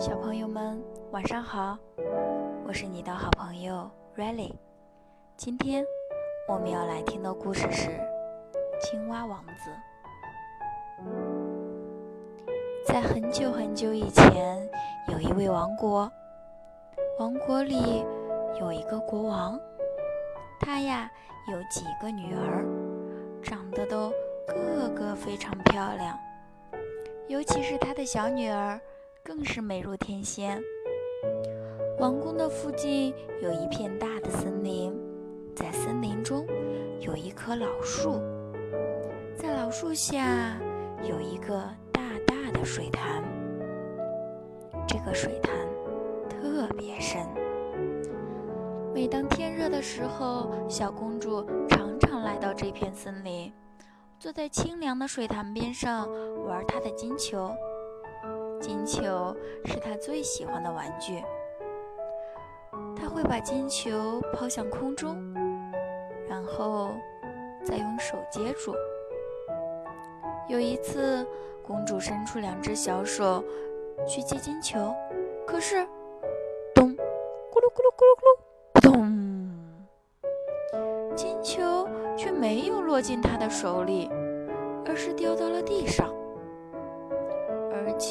小朋友们，晚上好！我是你的好朋友 Riley。今天我们要来听的故事是《青蛙王子》。在很久很久以前，有一位王国，王国里有一个国王，他呀有几个女儿，长得都个个非常漂亮，尤其是他的小女儿。更是美若天仙。王宫的附近有一片大的森林，在森林中有一棵老树，在老树下有一个大大的水潭。这个水潭特别深。每当天热的时候，小公主常常来到这片森林，坐在清凉的水潭边上玩她的金球。金球是他最喜欢的玩具，他会把金球抛向空中，然后再用手接住。有一次，公主伸出两只小手去接金球，可是，咚，咕噜咕噜咕噜咕噜，咚，金球却没有落进她的手里，而是掉到了地上。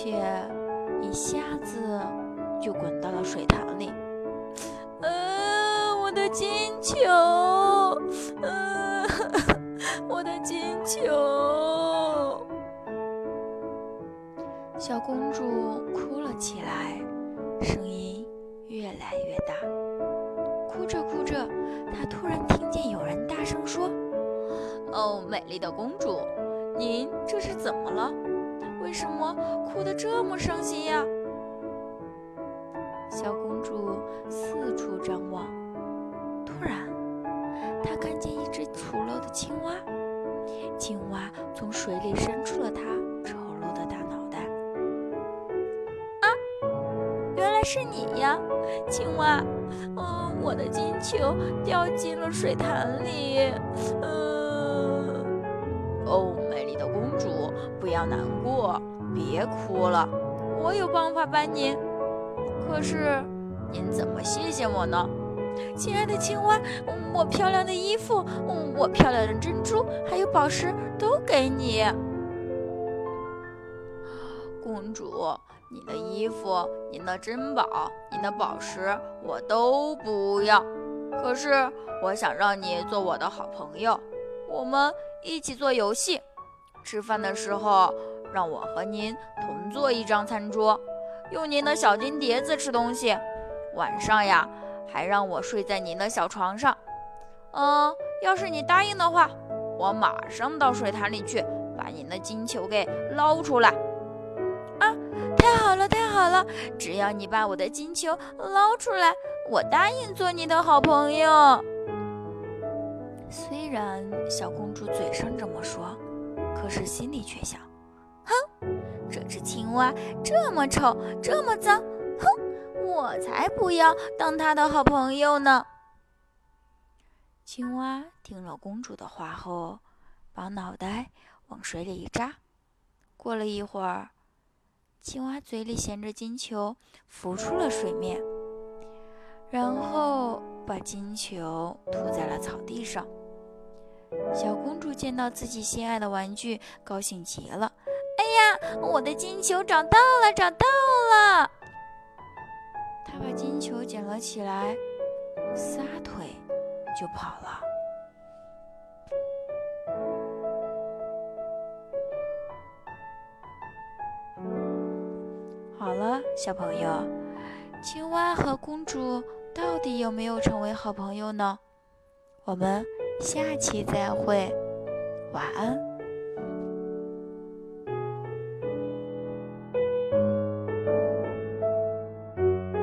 且一下子就滚到了水塘里。呃，我的金球，呃，我的金球！小公主哭了起来，声音越来越大。哭着哭着，她突然听见有人大声说：“哦，美丽的公主，您这是怎么了？”为什么哭得这么伤心呀？小公主四处张望，突然，她看见一只丑陋的青蛙。青蛙从水里伸出了它丑陋的大脑袋。啊，原来是你呀，青蛙！哦，我的金球掉进了水潭里。呃，哦。美丽的公主不要难过，别哭了，我有办法帮您。可是，您怎么谢谢我呢？亲爱的青蛙，我漂亮的衣服，我漂亮的珍珠，还有宝石都给你。公主，你的衣服、您的珍宝、您的宝石我都不要。可是，我想让你做我的好朋友，我们一起做游戏。吃饭的时候，让我和您同坐一张餐桌，用您的小金碟子吃东西。晚上呀，还让我睡在您的小床上。嗯，要是你答应的话，我马上到水潭里去，把您的金球给捞出来。啊，太好了，太好了！只要你把我的金球捞出来，我答应做你的好朋友。虽然小公主嘴上这么说。可是心里却想：“哼，这只青蛙这么丑，这么脏，哼，我才不要当它的好朋友呢。”青蛙听了公主的话后，把脑袋往水里一扎。过了一会儿，青蛙嘴里衔着金球浮出了水面，然后把金球吐在了草地上。小公主见到自己心爱的玩具，高兴极了。哎呀，我的金球找到了，找到了！她把金球捡了起来，撒腿就跑了。好了，小朋友，青蛙和公主到底有没有成为好朋友呢？我们。下期再会，晚安。